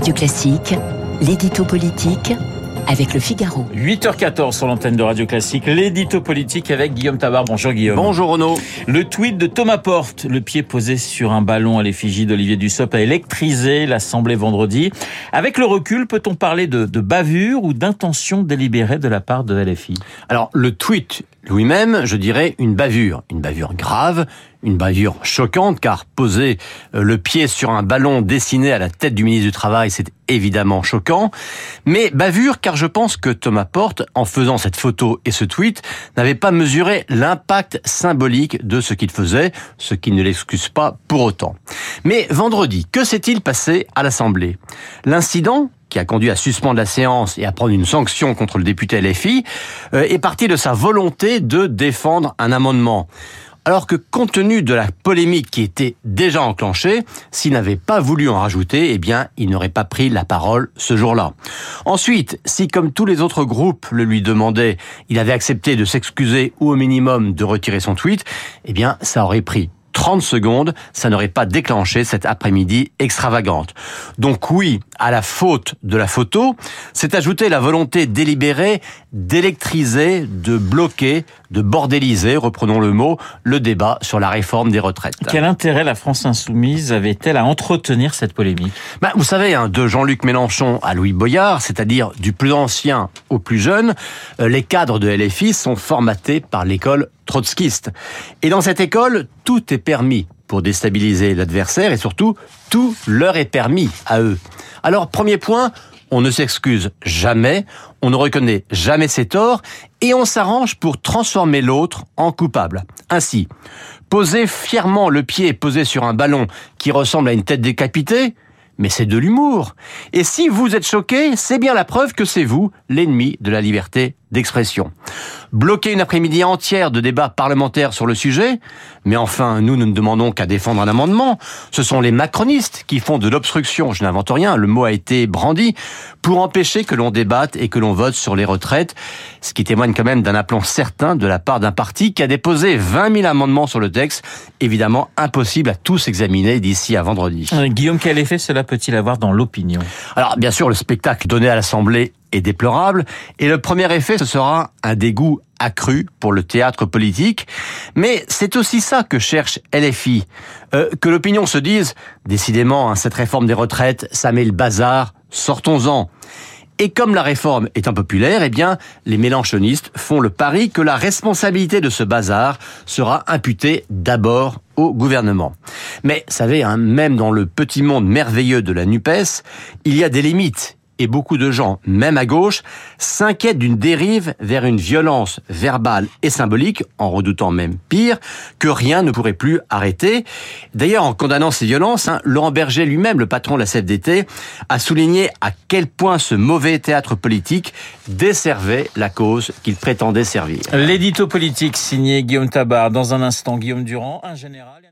Radio Classique, l'édito politique avec le Figaro. 8h14 sur l'antenne de Radio Classique, l'édito politique avec Guillaume Tabar. Bonjour Guillaume. Bonjour Renaud. Le tweet de Thomas Porte, le pied posé sur un ballon à l'effigie d'Olivier Dussopt a électrisé l'Assemblée vendredi. Avec le recul, peut-on parler de, de bavure ou d'intention délibérée de la part de LFI Alors le tweet lui-même, je dirais une bavure, une bavure grave, une bavure choquante, car poser euh, le pied sur un ballon dessiné à la tête du ministre du Travail, c'est évidemment choquant. Mais bavure, car je pense que Thomas Porte, en faisant cette photo et ce tweet, n'avait pas mesuré l'impact symbolique de ce qu'il faisait, ce qui ne l'excuse pas pour autant. Mais vendredi, que s'est-il passé à l'Assemblée? L'incident, qui a conduit à suspendre la séance et à prendre une sanction contre le député LFI, euh, est parti de sa volonté de défendre un amendement. Alors que compte tenu de la polémique qui était déjà enclenchée, s'il n'avait pas voulu en rajouter, eh bien, il n'aurait pas pris la parole ce jour-là. Ensuite, si comme tous les autres groupes le lui demandaient, il avait accepté de s'excuser ou au minimum de retirer son tweet, eh bien, ça aurait pris 30 secondes, ça n'aurait pas déclenché cette après-midi extravagante. Donc oui, à la faute de la photo, c'est ajouter la volonté délibérée d'électriser, de bloquer, de bordéliser, reprenons le mot, le débat sur la réforme des retraites. Quel intérêt la France insoumise avait-elle à entretenir cette polémique? Bah, Vous savez, hein, de Jean-Luc Mélenchon à Louis Boyard, c'est-à-dire du plus ancien au plus jeune, euh, les cadres de LFI sont formatés par l'école trotskiste. Et dans cette école, tout est permis pour déstabiliser l'adversaire et surtout, tout leur est permis à eux. Alors, premier point, on ne s'excuse jamais, on ne reconnaît jamais ses torts et on s'arrange pour transformer l'autre en coupable. Ainsi, poser fièrement le pied posé sur un ballon qui ressemble à une tête décapitée, mais c'est de l'humour. Et si vous êtes choqué, c'est bien la preuve que c'est vous l'ennemi de la liberté d'expression. Bloquer une après-midi entière de débats parlementaires sur le sujet, mais enfin, nous, nous ne demandons qu'à défendre un amendement. Ce sont les macronistes qui font de l'obstruction, je n'invente rien, le mot a été brandi, pour empêcher que l'on débatte et que l'on vote sur les retraites, ce qui témoigne quand même d'un aplomb certain de la part d'un parti qui a déposé 20 000 amendements sur le texte, évidemment impossible à tous examiner d'ici à vendredi. Euh, Guillaume, quel effet cela peut-il avoir dans l'opinion? Alors, bien sûr, le spectacle donné à l'Assemblée est déplorable. Et le premier effet, ce sera un dégoût accru pour le théâtre politique. Mais c'est aussi ça que cherche LFI. Euh, que l'opinion se dise, décidément, hein, cette réforme des retraites, ça met le bazar, sortons-en. Et comme la réforme est impopulaire, eh bien, les mélanchonistes font le pari que la responsabilité de ce bazar sera imputée d'abord au gouvernement. Mais, savez, hein, même dans le petit monde merveilleux de la NUPES, il y a des limites et beaucoup de gens, même à gauche, s'inquiètent d'une dérive vers une violence verbale et symbolique, en redoutant même pire, que rien ne pourrait plus arrêter. D'ailleurs, en condamnant ces violences, hein, Laurent Berger lui-même, le patron de la CFDT, a souligné à quel point ce mauvais théâtre politique desservait la cause qu'il prétendait servir. L'édito politique signé Guillaume Tabar. Dans un instant, Guillaume Durand, un général...